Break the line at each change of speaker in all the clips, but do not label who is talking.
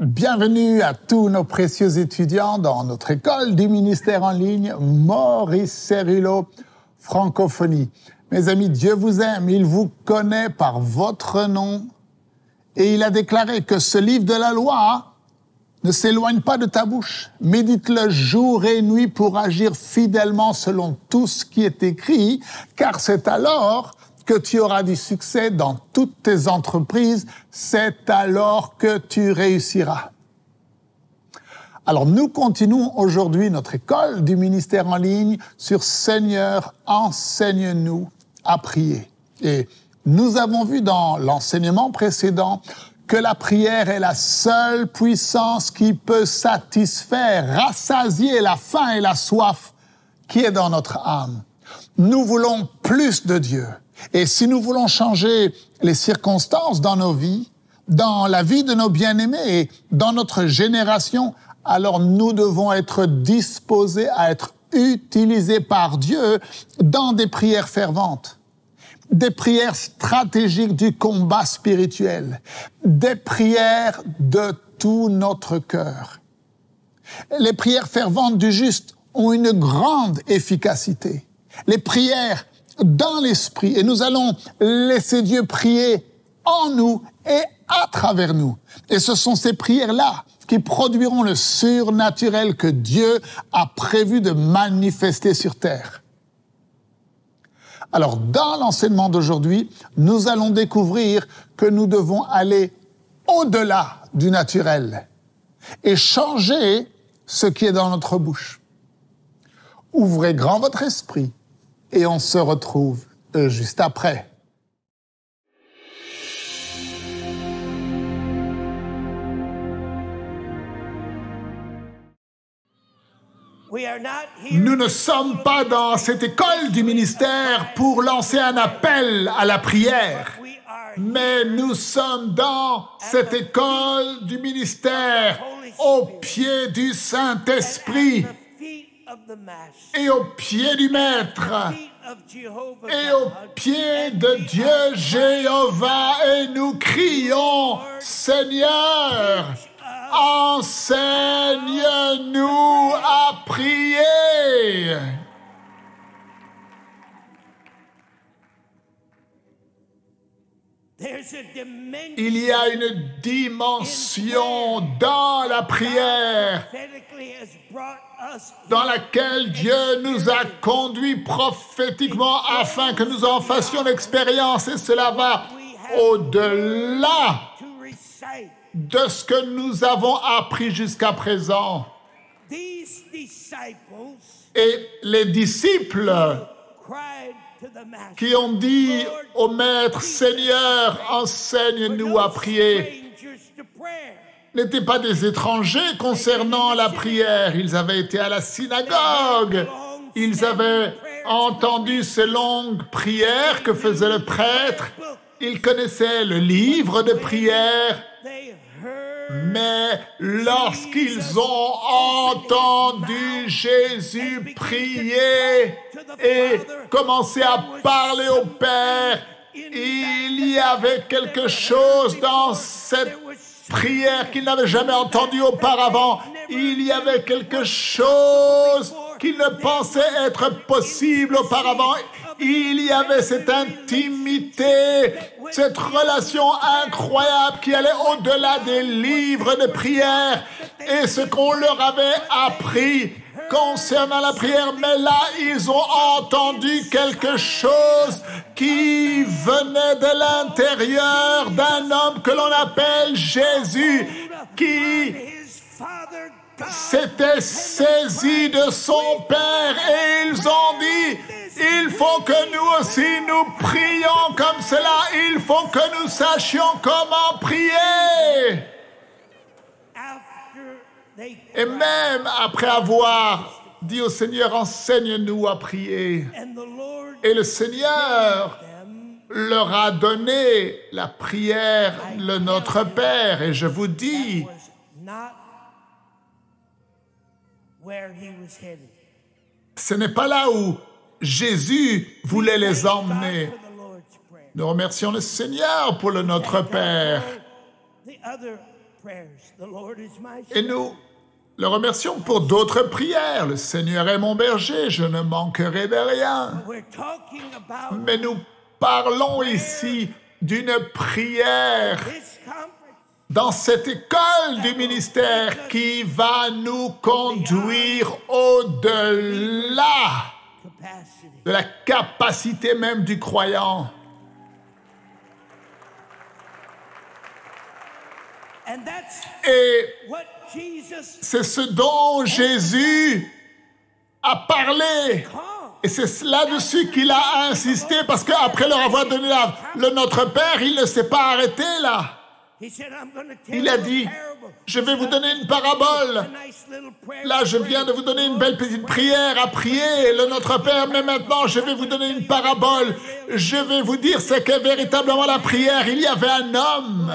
Bienvenue à tous nos précieux étudiants dans notre école du ministère en ligne, Maurice Cerullo, Francophonie. Mes amis, Dieu vous aime, il vous connaît par votre nom et il a déclaré que ce livre de la loi ne s'éloigne pas de ta bouche. Médite-le jour et nuit pour agir fidèlement selon tout ce qui est écrit, car c'est alors que tu auras du succès dans toutes tes entreprises, c'est alors que tu réussiras. Alors nous continuons aujourd'hui notre école du ministère en ligne sur Seigneur, enseigne-nous à prier. Et nous avons vu dans l'enseignement précédent que la prière est la seule puissance qui peut satisfaire, rassasier la faim et la soif qui est dans notre âme. Nous voulons plus de Dieu. Et si nous voulons changer les circonstances dans nos vies, dans la vie de nos bien-aimés et dans notre génération, alors nous devons être disposés à être utilisés par Dieu dans des prières ferventes, des prières stratégiques du combat spirituel, des prières de tout notre cœur. Les prières ferventes du juste ont une grande efficacité. Les prières dans l'esprit et nous allons laisser Dieu prier en nous et à travers nous. Et ce sont ces prières-là qui produiront le surnaturel que Dieu a prévu de manifester sur terre. Alors, dans l'enseignement d'aujourd'hui, nous allons découvrir que nous devons aller au-delà du naturel et changer ce qui est dans notre bouche. Ouvrez grand votre esprit et on se retrouve euh, juste après. Nous ne sommes pas dans cette école du ministère pour lancer un appel à la prière, mais nous sommes dans cette école du ministère au pied du Saint-Esprit et au pied du Maître. Et au pied de Dieu Jéhovah et nous crions Seigneur, enseigne-nous à prier. Il y a une dimension dans la prière dans laquelle Dieu nous a conduits prophétiquement afin que nous en fassions l'expérience et cela va au-delà de ce que nous avons appris jusqu'à présent. Et les disciples qui ont dit au Maître, Seigneur, enseigne-nous à prier, n'étaient pas des étrangers concernant la prière. Ils avaient été à la synagogue. Ils avaient entendu ces longues prières que faisait le prêtre. Ils connaissaient le livre de prière. Mais lorsqu'ils ont entendu Jésus prier et commencer à parler au Père, il y avait quelque chose dans cette prière qu'ils n'avaient jamais entendue auparavant. Il y avait quelque chose qu'ils ne pensaient être possible auparavant. Il y avait cette intimité, cette relation incroyable qui allait au-delà des livres de prière et ce qu'on leur avait appris concernant la prière, mais là, ils ont entendu quelque chose qui venait de l'intérieur d'un homme que l'on appelle Jésus, qui s'était saisi de son Père et ils ont dit, il faut que nous aussi nous prions comme cela, il faut que nous sachions comment prier. Et même après avoir dit au Seigneur, enseigne-nous à prier. Et le Seigneur leur a donné la prière, le Notre Père. Et je vous dis, ce n'est pas là où Jésus voulait les emmener. Nous remercions le Seigneur pour le Notre Père. Et nous le remercions pour d'autres prières. Le Seigneur est mon berger, je ne manquerai de rien. Mais nous parlons ici d'une prière dans cette école du ministère qui va nous conduire au-delà de la capacité même du croyant. Et c'est ce dont Jésus a parlé. Et c'est là-dessus qu'il a insisté, parce qu'après leur avoir donné le Notre Père, il ne s'est pas arrêté là. Il a dit, je vais vous donner une parabole. Là, je viens de vous donner une belle petite prière à prier, le Notre Père, mais maintenant, je vais vous donner une parabole. Je vais vous dire ce qu'est véritablement la prière. Il y avait un homme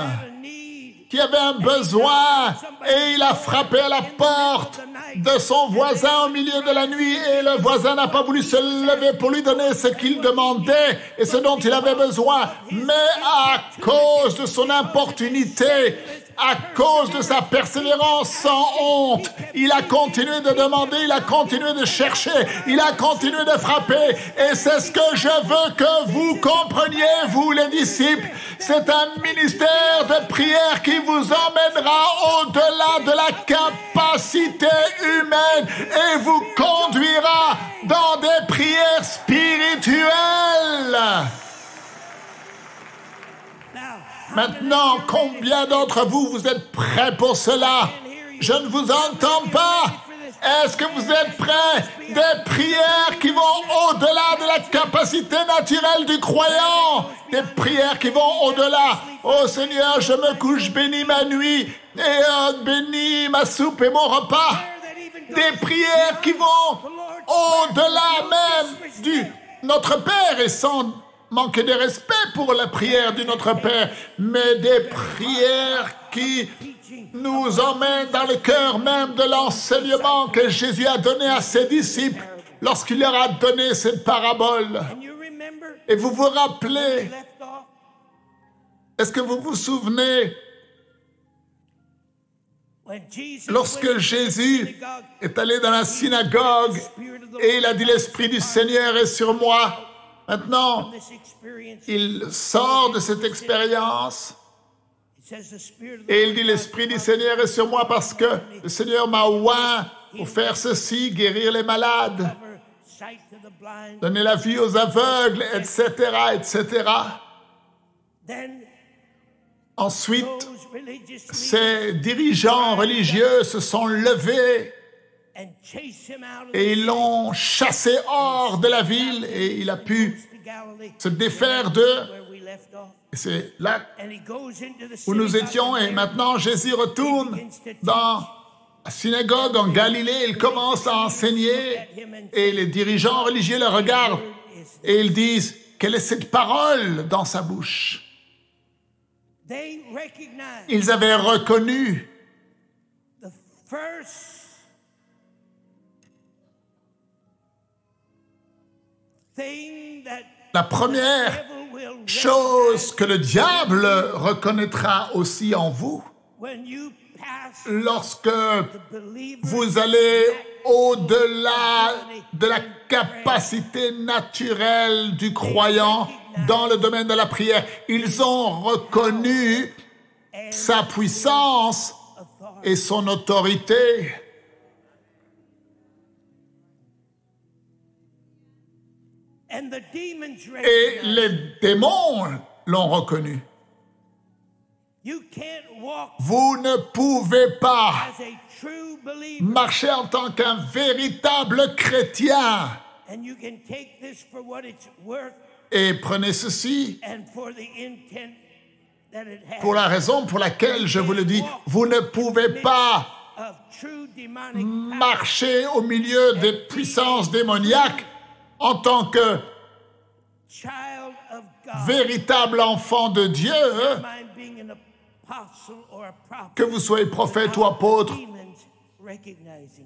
qui avait un besoin et il a frappé à la porte de son voisin au milieu de la nuit et le voisin n'a pas voulu se lever pour lui donner ce qu'il demandait et ce dont il avait besoin. Mais à cause de son importunité, à cause de sa persévérance sans honte, il a continué de demander, il a continué de chercher, il a continué de frapper. Et c'est ce que je veux que vous compreniez, vous les disciples. C'est un ministère de prière qui vous emmènera au-delà de la capacité humaine et vous conduira Maintenant, combien d'entre vous, vous êtes prêts pour cela? Je ne vous entends pas. Est-ce que vous êtes prêts? Des prières qui vont au-delà de la capacité naturelle du croyant. Des prières qui vont au-delà. Oh Seigneur, je me couche, bénis ma nuit et bénis ma soupe et mon repas. Des prières qui vont au-delà même du Notre Père et sans manquer de respect pour la prière du Notre Père, mais des prières qui nous emmènent dans le cœur même de l'enseignement que Jésus a donné à ses disciples lorsqu'il leur a donné cette parabole. Et vous vous rappelez, est-ce que vous vous souvenez Lorsque Jésus est allé dans la synagogue et il a dit l'Esprit du Seigneur est sur moi, Maintenant, il sort de cette expérience et il dit, l'Esprit du Seigneur est sur moi parce que le Seigneur m'a oint pour faire ceci, guérir les malades, donner la vie aux aveugles, etc., etc. Ensuite, ces dirigeants religieux se sont levés et ils l'ont chassé hors de la ville et il a pu se défaire d'eux. C'est là où nous étions et maintenant Jésus retourne dans la synagogue en Galilée. Il commence à enseigner et les dirigeants religieux le regardent et ils disent, quelle est cette parole dans sa bouche? Ils avaient reconnu la première chose que le diable reconnaîtra aussi en vous, lorsque vous allez au-delà de la capacité naturelle du croyant dans le domaine de la prière, ils ont reconnu sa puissance et son autorité. Et les démons l'ont reconnu. Vous ne pouvez pas marcher en tant qu'un véritable chrétien. Et prenez ceci pour la raison pour laquelle je vous le dis, vous ne pouvez pas marcher au milieu des puissances démoniaques en tant que véritable enfant de Dieu, que vous soyez prophète ou apôtre,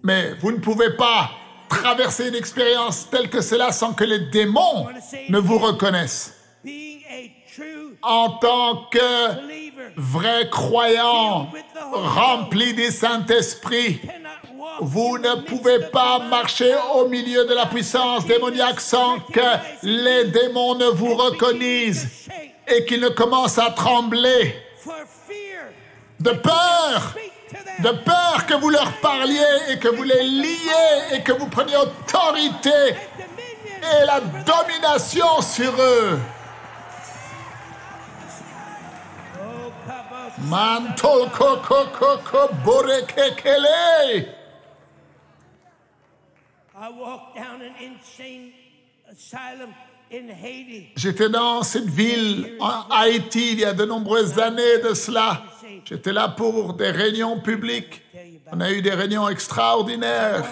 mais vous ne pouvez pas traverser une expérience telle que cela sans que les démons ne vous reconnaissent. En tant que vrai croyant, rempli du Saint-Esprit, vous ne pouvez pas marcher au milieu de la puissance démoniaque sans que les démons ne vous reconnaissent et qu'ils ne commencent à trembler de peur, de peur que vous leur parliez et que vous les liez et que vous preniez autorité et la domination sur eux.
Kabos.
Manto koko koko J'étais dans cette ville en Haïti il y a de nombreuses années de cela. J'étais là pour des réunions publiques. On a eu des réunions extraordinaires.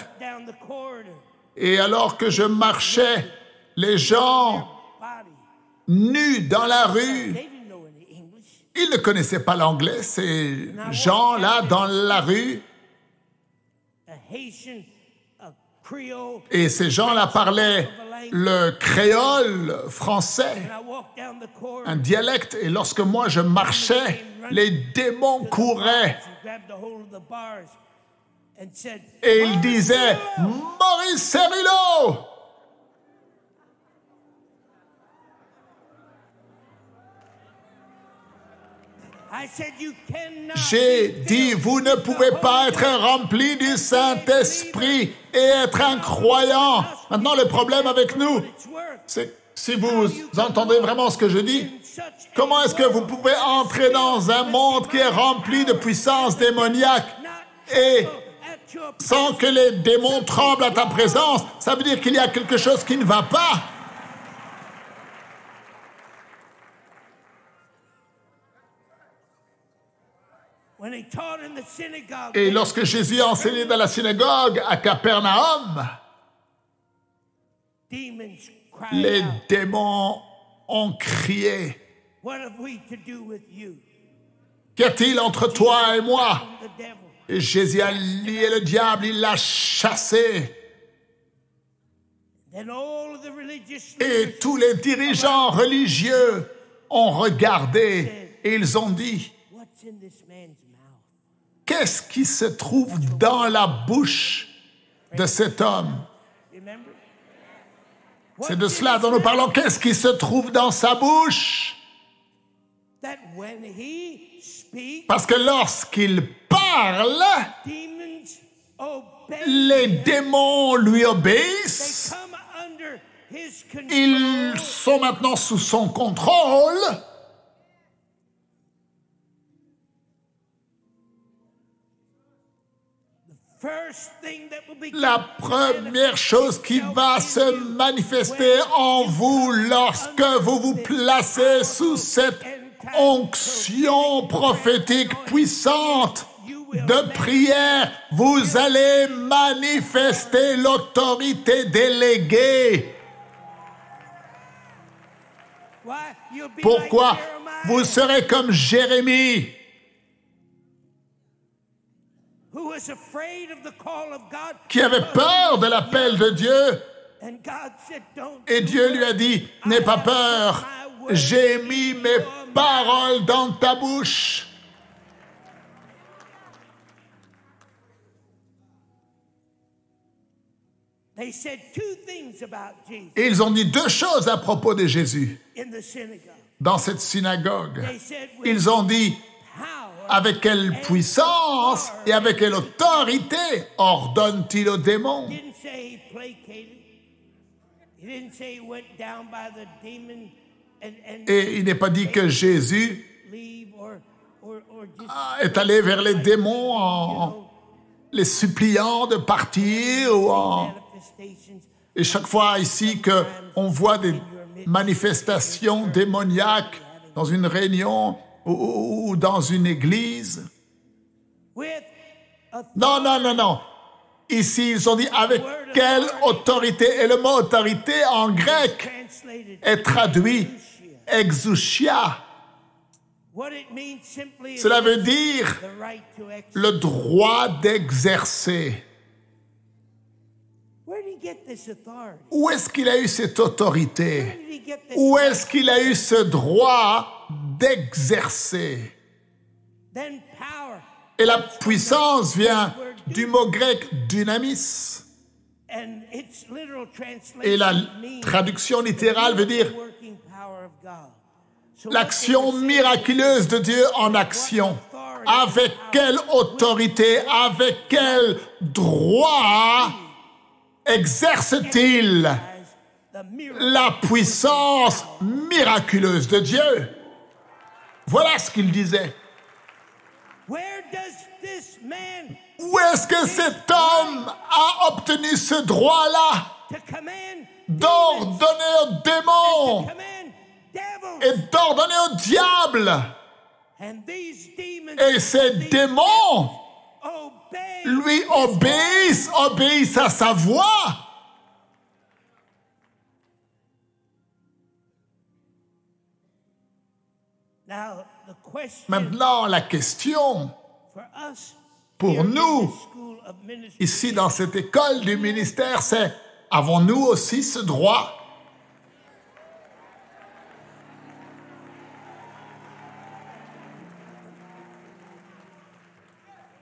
Et alors que je marchais, les gens nus dans la rue, ils ne connaissaient pas l'anglais, ces gens-là dans la rue.
A Haitian, a Creole.
Et ces gens-là parlaient le créole français. Un dialecte. Et lorsque moi je marchais, les démons couraient et ils disaient Maurice Cerullo J'ai dit Vous ne pouvez pas être rempli du Saint-Esprit et être un croyant. Maintenant, le problème avec nous, c'est si vous entendez vraiment ce que je dis, comment est-ce que vous pouvez entrer dans un monde qui est rempli de puissance démoniaque et sans que les démons tremblent à ta présence, ça veut dire qu'il y a quelque chose qui ne va pas. Et lorsque Jésus a enseigné dans la synagogue à Capernaum, les démons ont crié.
What have we to do with you?
Qu'y a-t-il entre toi et moi? Et Jésus a lié le diable, il l'a chassé. Et tous les dirigeants religieux ont regardé et ils ont dit, qu'est-ce qui se trouve dans la bouche de cet homme? C'est de cela dont nous parlons. Qu'est-ce qui se trouve dans sa bouche? Parce que lorsqu'il parle, les démons lui obéissent. Ils sont maintenant sous son contrôle. La première chose qui va se manifester en vous lorsque vous vous placez sous cette onction prophétique puissante de prière, vous allez manifester l'autorité déléguée. Pourquoi? Vous serez comme Jérémie, qui avait peur de l'appel de Dieu, et Dieu lui a dit, n'aie pas peur, j'ai mis mes paroles dans ta bouche. Ils ont dit deux choses à propos de Jésus dans cette synagogue.
They said, "With
Ils ont dit
power."
Avec quelle puissance et avec quelle autorité ordonne-t-il aux démons
He didn't say he placated. He didn't say he went down by the demon and, and
Et il n'est pas dit que Jésus
just
est allé vers les démons en les suppliant de partir ou en... Et chaque fois ici que on voit des manifestations démoniaques dans une réunion ou- dans une église, non, non, non, non. Ici, ils ont dit avec quelle autorité? Et le mot autorité en grec est traduit exousia.
what it means simply is
Cela veut dire
the right to exercise.
le droit d'exercer.
Where did he get this authority?
Où est-ce qu'il a eu cette autorité?
Where did he get this?
Où est-ce qu'il a eu ce droit d'exercer
Then power.
Et la puissance vient du mot grec dynamis.
And its literal translation
Et la traduction littérale veut dire l'action miraculeuse de Dieu en action. Avec quelle autorité, avec quel droit exerce-t-il la puissance miraculeuse de Dieu? Voilà ce qu'il disait.
Where does this man
Où est-ce que cet homme a obtenu ce droit-là? d'ordonner aux démons et d'ordonner au diable Et ces démons lui obéissent, obéissent à sa voix. Maintenant, la question
for us
pour nous,
this school of ministry
ici dans cette école du ministère, c'est avons-nous aussi ce droit?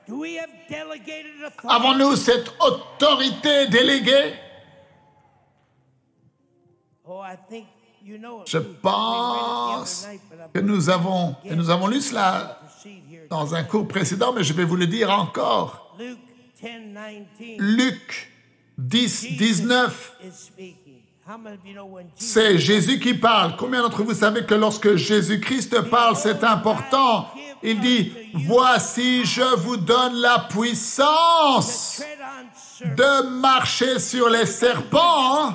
Do we have delegated authority?
Avons-nous cette autorité déléguée? Je pense que nous avons, et nous avons lu cela dans un cours précédent, mais je vais vous le dire encore.
Luke 10 19
Luc 10, 19.
is speaking how many of you know when Jesus
C'est Jésus qui parle. Combien d'entre vous savez que lorsque Jésus-Christ parle, c'est important? Il dit, voici, je vous donne la puissance de marcher sur les serpents.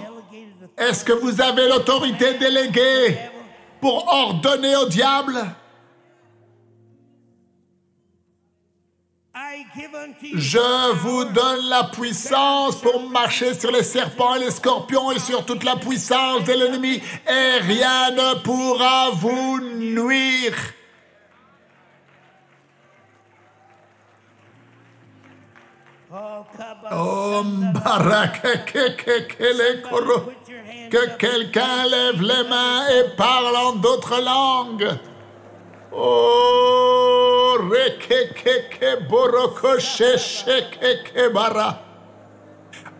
Est-ce que vous avez l'autorité déléguée pour ordonner au diable? Je vous donne la puissance pour marcher sur les serpents et les scorpions et sur toute la puissance de l'ennemi et rien ne pourra vous nuire.
Oh,
Que quelqu'un lève les mains et parle en d'autres langues. Oh, re ke ke ke boroko she she ke ke bara.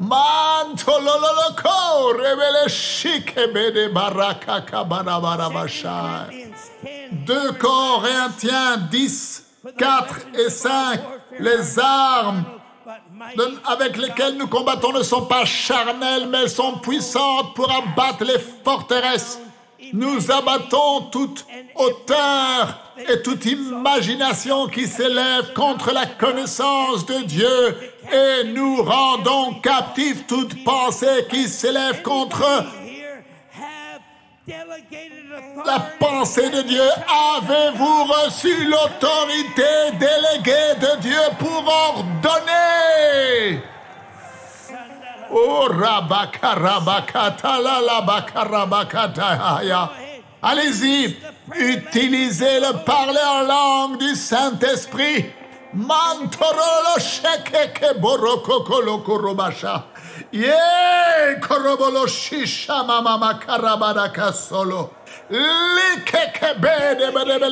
Mantololoko rebele shike bede baraka kabara bara bashai.
Corinthians 10
2 Corinthiens 10, 4 et 5. Les armes avec lesquelles nous combattons ne sont pas charnelles, mais elles sont puissantes pour abattre les forteresses. Nous abattons toute hauteur et toute imagination qui s'élève contre la connaissance de Dieu et nous rendons captifs toute pensée qui s'élève contre la pensée de Dieu. Avez-vous reçu l'autorité déléguée de Dieu pour ordonner? Oh. Allez-y, utilisez le parler en langue du Saint-Esprit. Mantorolo shekeke. Korobolo shisha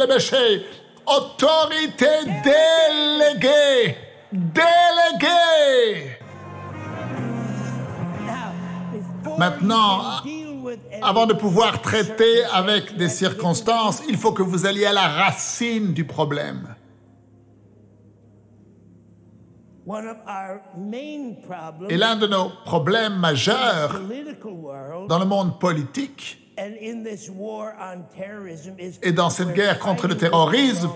beshe. Autorité déléguée. Déléguée. Maintenant, Avant de pouvoir traiter avec des circonstances, il faut que vous alliez à la racine du problème. Et l'un de nos problèmes majeurs dans le monde politique
and in this war on terrorism is
et dans cette guerre contre le terrorisme,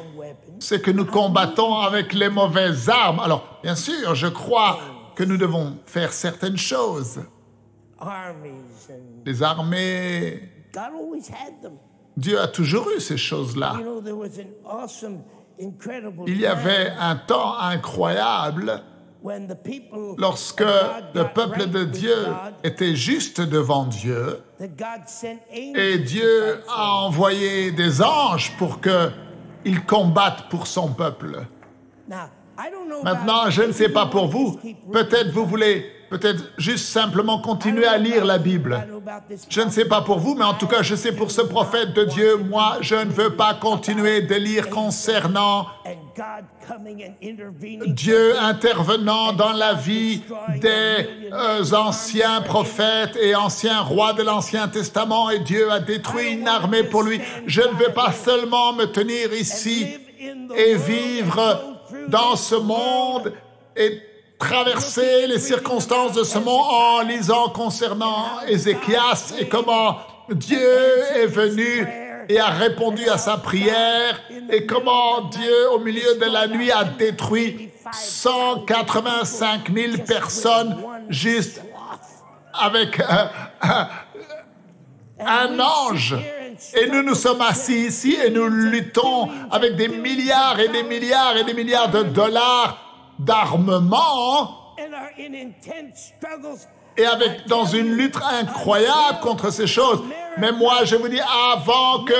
c'est que nous combattons avec les mauvaises armes. Alors, bien sûr, je crois que nous devons faire certaines choses. Les armées. Dieu a toujours eu ces choses-là. Il y avait un temps incroyable lorsque le peuple de Dieu était juste devant Dieu. Et Dieu a envoyé des anges pour que ils combattent pour son peuple. Maintenant, je ne sais pas pour vous, peut-être vous voulez peut-être juste simplement continuer à lire la Bible. Je ne sais pas pour vous, mais en tout cas, je sais pour ce prophète de Dieu, moi, je ne veux pas continuer de lire concernant Dieu intervenant dans la vie des euh, anciens prophètes et anciens rois de l'Ancien Testament et Dieu a détruit une armée pour lui. Je ne veux pas seulement me tenir ici et vivre dans ce monde et traverser les circonstances de ce monde en lisant concernant Ézéchias et comment Dieu est venu et a répondu à sa prière et comment Dieu, au milieu de la nuit, a détruit 185 000 personnes juste avec un ange. Et nous nous sommes assis ici et nous luttons avec des milliards et des milliards et des milliards de dollars d'armement et avec dans une lutte incroyable contre ces choses. Mais moi, je vous dis, avant que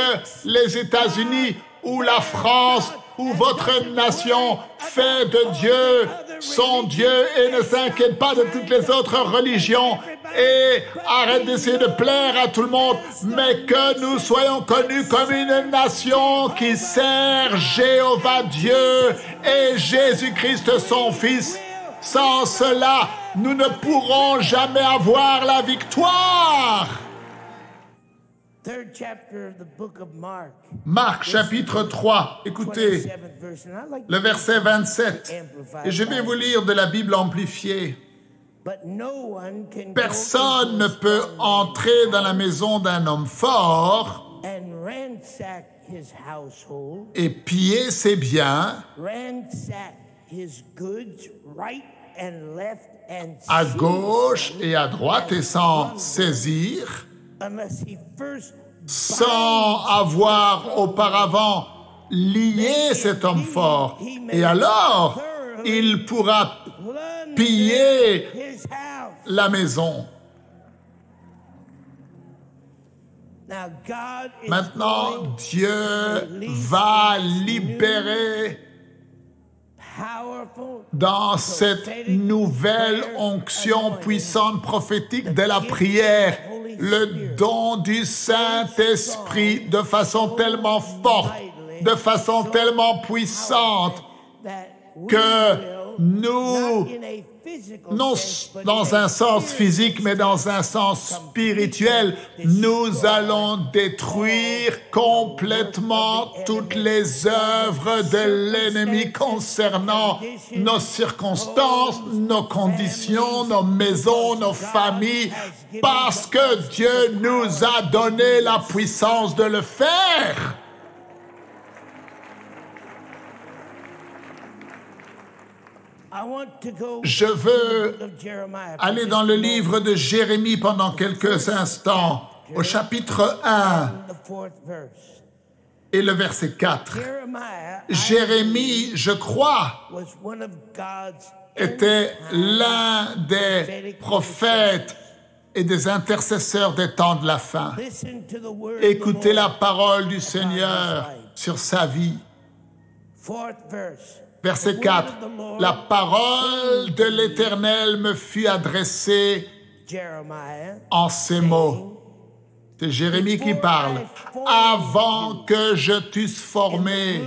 les États-Unis ou la France ou votre nation fait de Dieu son Dieu et ne s'inquiète pas de toutes les autres religions et arrête d'essayer de plaire à tout le monde, mais que nous soyons connus comme une nation qui sert Jéhovah Dieu et Jésus-Christ son Fils. Sans cela, nous ne pourrons jamais avoir la victoire. Marc chapitre 3, écoutez le verset 27, et je vais vous lire de la Bible amplifiée. Personne ne peut entrer dans la maison d'un homme fort et piller ses biens à gauche et à droite et sans saisir sans avoir auparavant lié cet homme fort. Et alors, il pourra piller la maison. Maintenant, Dieu va libérer dans cette nouvelle onction puissante prophétique de la prière le don du Saint-Esprit de façon tellement forte, de façon tellement puissante que nous, non dans un sens physique, mais dans un sens spirituel, nous allons détruire complètement toutes les œuvres de l'ennemi concernant nos circonstances, nos conditions, nos maisons, nos familles, parce que Dieu nous a donné la puissance de le faire. Je veux aller dans le livre de Jérémie pendant quelques instants, au chapitre 1 et le verset 4. Jérémie, je crois, était l'un des prophètes et des intercesseurs des temps de la fin. Écoutez la parole du Seigneur sur sa vie. Verset 4. La parole de l'Éternel me fut adressée en ces mots. C'est Jérémie qui parle. Avant que je t'eusse formé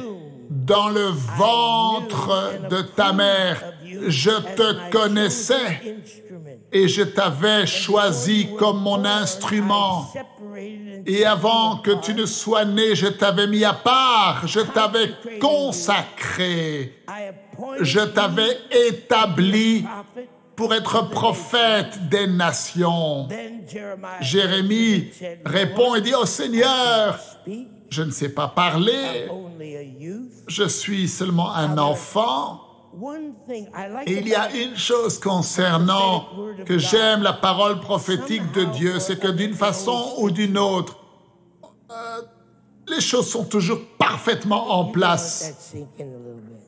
dans le ventre de ta mère, je te connaissais et je t'avais choisi comme mon instrument. Et avant que tu ne sois né, je t'avais mis à part, je t'avais consacré, je t'avais établi pour être prophète des nations. Jérémie répond et dit au Seigneur, je ne sais pas parler, je suis seulement un enfant. Et il y a une chose concernant que j'aime la parole prophétique de Dieu, c'est que d'une façon ou d'une autre, euh, les choses sont toujours parfaitement en place.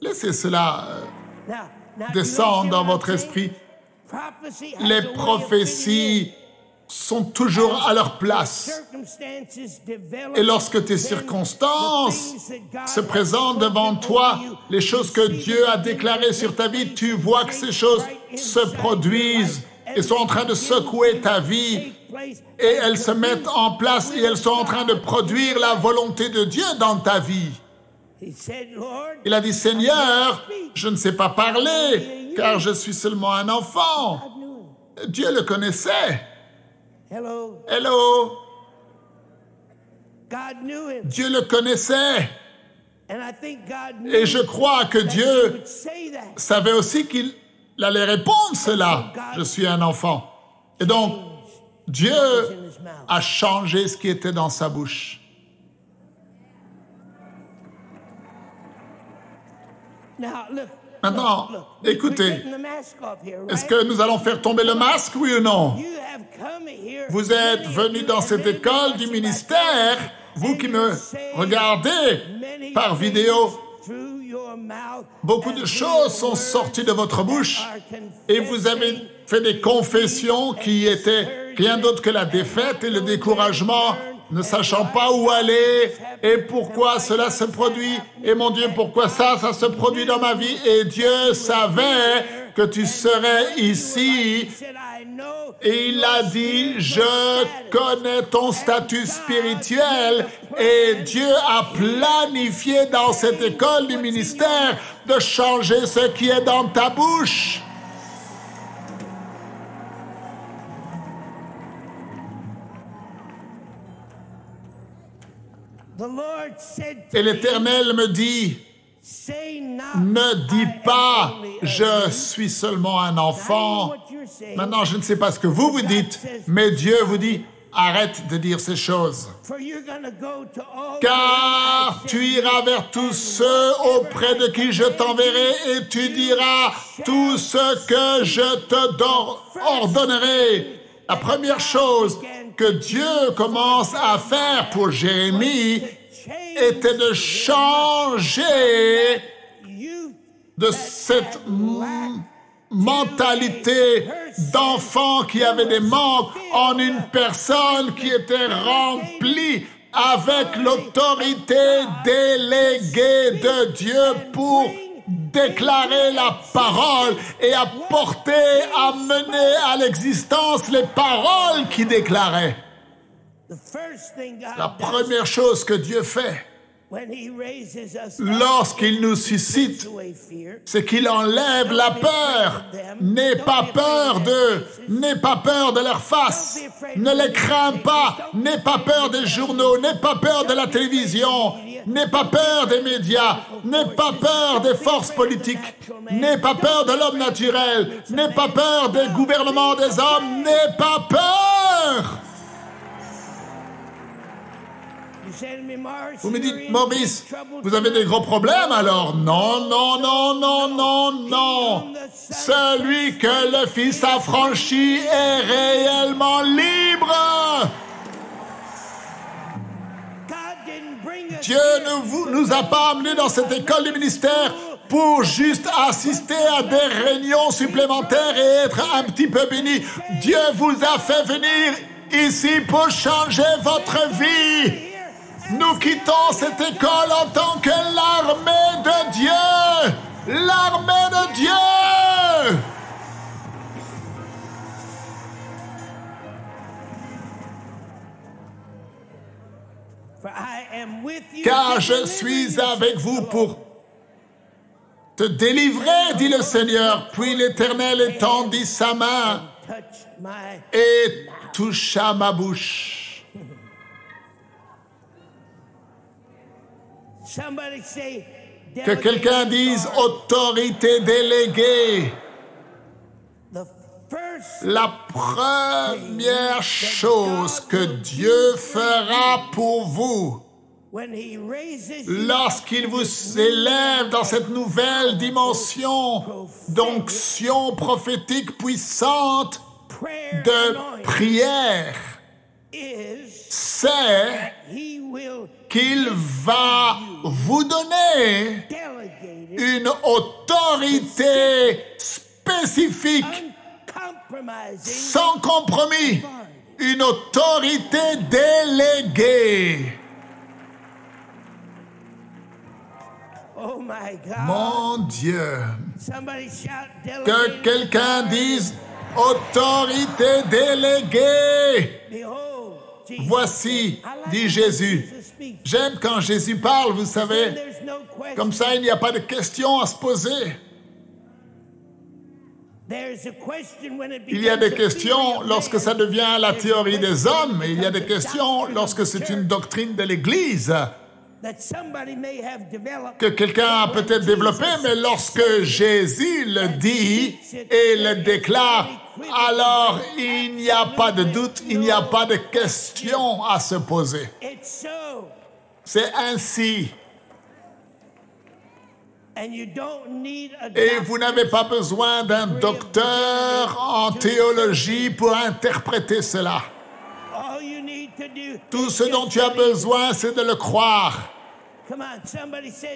Laissez cela euh, descendre dans votre esprit. Les prophéties sont toujours à leur place. Et lorsque tes circonstances se présentent devant toi, les choses que Dieu a déclarées sur ta vie, tu vois que ces choses se produisent et sont en train de secouer ta vie et elles se mettent en place et elles sont en train de produire la volonté de Dieu dans ta vie. Il a dit, Seigneur, je ne sais pas parler car je suis seulement un enfant. Dieu le connaissait.
Hello.
Hello.
God knew him.
Dieu le connaissait.
And I think God knew
Et je crois que Dieu savait aussi qu'il allait répondre cela. Je suis un enfant. Et donc, Dieu a changé ce qui était dans sa bouche.
Now, look.
Maintenant, écoutez. Est-ce que nous allons faire tomber le masque, oui ou non? Vous êtes venus dans cette école du ministère, vous qui me regardez par vidéo,
through your mouth,
beaucoup de choses sont sorties de votre bouche et vous avez fait des confessions qui étaient rien d'autre que la défaite et le découragement, ne sachant pas où aller et pourquoi cela se produit. Et mon Dieu, pourquoi ça, ça se produit dans ma vie. Et Dieu savait que tu serais ici. Et il a dit, je connais ton statut spirituel et Dieu a planifié dans cette école du ministère de changer ce qui est dans ta bouche. Et l'Éternel me dit, ne dis pas, je
youth."
suis seulement un enfant. Maintenant, je ne sais pas ce que vous vous dites, mais Dieu vous dit, arrête de dire ces choses. Car tu iras vers tous ceux auprès de qui je t'enverrai et tu diras tout ce que je te ordonnerai. La première chose que Dieu commence à faire pour Jérémie était de changer de cette mentalité d'enfant qui avait des manques en une personne qui était remplie avec l'autorité déléguée de Dieu pour déclarer la parole et apporter, amener à l'existence les paroles
thing God
La première chose que Dieu fait lorsqu'il nous suscite c'est qu'il enlève la peur. N'aie pas peur d'eux, n'aie pas peur de leur face, ne les crains pas, n'aie pas peur des journaux, n'aie pas peur de la télévision, n'aie pas peur des médias, n'aie pas peur des forces politiques, n'aie pas peur de l'homme naturel, n'aie pas peur des gouvernements des hommes, n'aie pas peur. Vous me dites, Maurice, vous avez des gros problèmes alors Non, non, non, non, non, non. Celui que le Fils a franchi est réellement libre. Dieu ne vous, nous a pas amenés dans cette école du ministère pour juste assister à des réunions supplémentaires et être un petit peu bénis. Dieu vous a fait venir ici pour changer votre vie. Nous quittons cette école en tant que l'armée de Dieu. L'armée de Dieu. Car je suis avec vous pour te délivrer, dit le Seigneur. Puis l'Éternel étendit sa main et toucha ma bouche. Que quelqu'un dise autorité déléguée. La première chose que Dieu fera pour vous. lorsqu'il vous élève dans cette nouvelle dimension d'onction prophétique puissante de prière,
will
qu'il va vous donner une autorité spécifique, sans compromis, une autorité déléguée.
oh
Mon Dieu, que quelqu'un dise autorité déléguée. Voici, dit Jésus. J'aime quand Jésus parle, vous savez. Comme ça, il n'y a pas de questions à se poser. Il y a des questions lorsque ça devient la théorie des hommes, il y a des questions lorsque c'est une doctrine de l'Église que quelqu'un a peut-être développé, mais lorsque Jésus le dit et le déclare, alors il n'y a pas de doute, il n'y a pas de question à se poser. C'est ainsi. Et vous n'avez pas besoin d'un docteur en théologie pour interpréter cela.
All you need to do
Tout ce dont tu as besoin, c'est de le croire.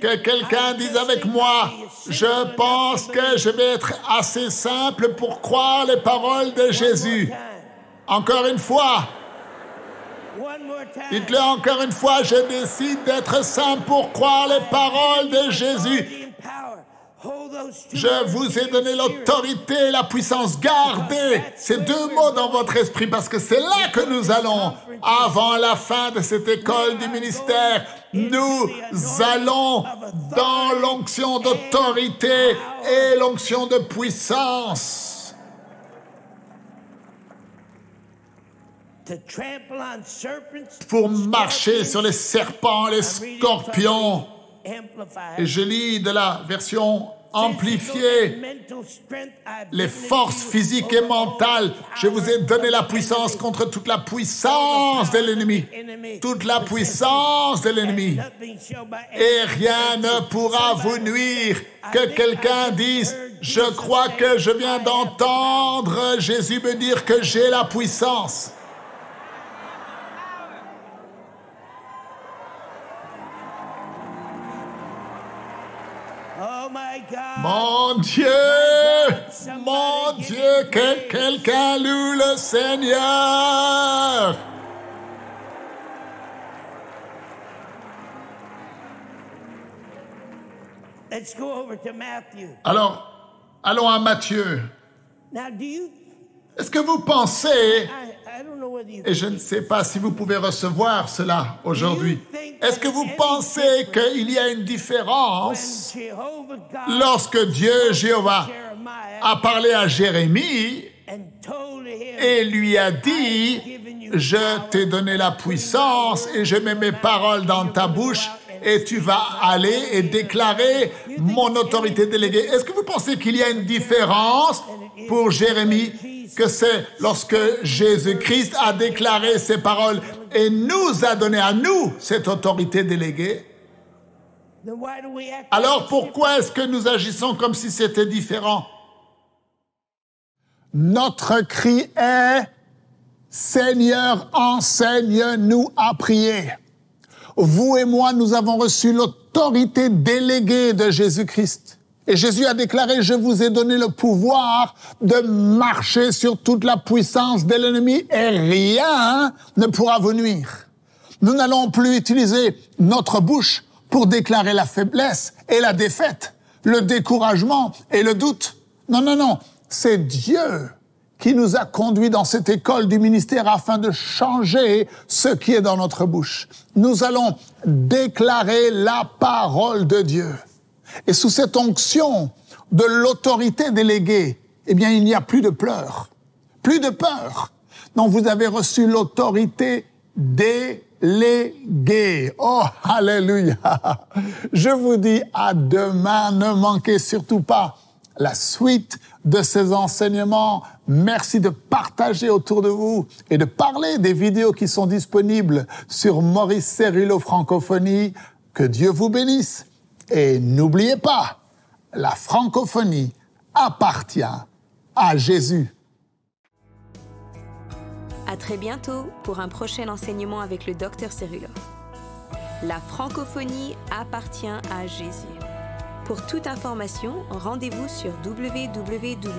Que quelqu'un dise avec moi, je pense que
believe."
je vais être assez simple pour croire les paroles de Jésus. Encore une fois, dites-le encore une fois, je décide d'être simple pour croire les paroles de Jésus. Je vous ai donné l'autorité et la puissance. Gardez ces deux mots dans votre esprit parce que c'est là que nous allons. Avant la fin de cette école du ministère, nous allons dans l'onction d'autorité et l'onction de puissance pour marcher sur les serpents, les scorpions. Et je lis de la version amplifiée les forces physiques et mentales. Je vous ai donné la puissance contre toute la puissance de l'ennemi. Toute la puissance de l'ennemi. Et rien ne pourra vous nuire. Que quelqu'un dise, je crois que je viens d'entendre Jésus me dire que j'ai la puissance. Mon Dieu, mon Dieu, que quelqu'un loue le Seigneur.
Let's go over to Matthew.
Alors, allons à Matthieu.
Now, do you?
Est-ce que vous pensez,
I,
Et je ne sais pas si vous pouvez recevoir cela aujourd'hui, est-ce que vous pensez qu'il y a une différence lorsque Dieu, Jéhovah, a parlé à Jérémie et lui a dit, je t'ai donné la puissance et je mets mes paroles dans ta bouche et tu vas aller et déclarer mon autorité déléguée. Est-ce que vous pensez qu'il y a une différence pour Jérémie que c'est lorsque Jésus-Christ a déclaré ces paroles et nous a donné à nous cette autorité déléguée? Alors pourquoi est-ce que nous agissons comme si c'était différent? Notre cri est Seigneur, enseigne-nous à prier. Vous et moi, nous avons reçu l'autorité déléguée de Jésus-Christ. Et Jésus a déclaré, je vous ai donné le pouvoir de marcher sur toute la puissance de l'ennemi et rien ne pourra vous nuire. Nous n'allons plus utiliser notre bouche pour déclarer la faiblesse et la défaite, le découragement et le doute. Non, non, non, c'est Dieu qui nous a conduits dans cette école du ministère afin de changer ce qui est dans notre bouche. Nous allons déclarer la parole de Dieu. Et sous cette onction de l'autorité déléguée, eh bien, il n'y a plus de pleurs, plus de peur. Non, vous avez reçu l'autorité déléguée. Oh, alléluia. Je vous dis à demain, ne manquez surtout pas la suite de ces enseignements. Merci de partager autour de vous et de parler des vidéos qui sont disponibles sur Maurice Cerullo Francophonie. Que Dieu vous bénisse. Et n'oubliez pas, la francophonie appartient à Jésus.
À très bientôt pour un prochain enseignement avec le Dr Cerullo. La francophonie appartient à Jésus. Pour toute information, rendez-vous sur www.mcwe.fr.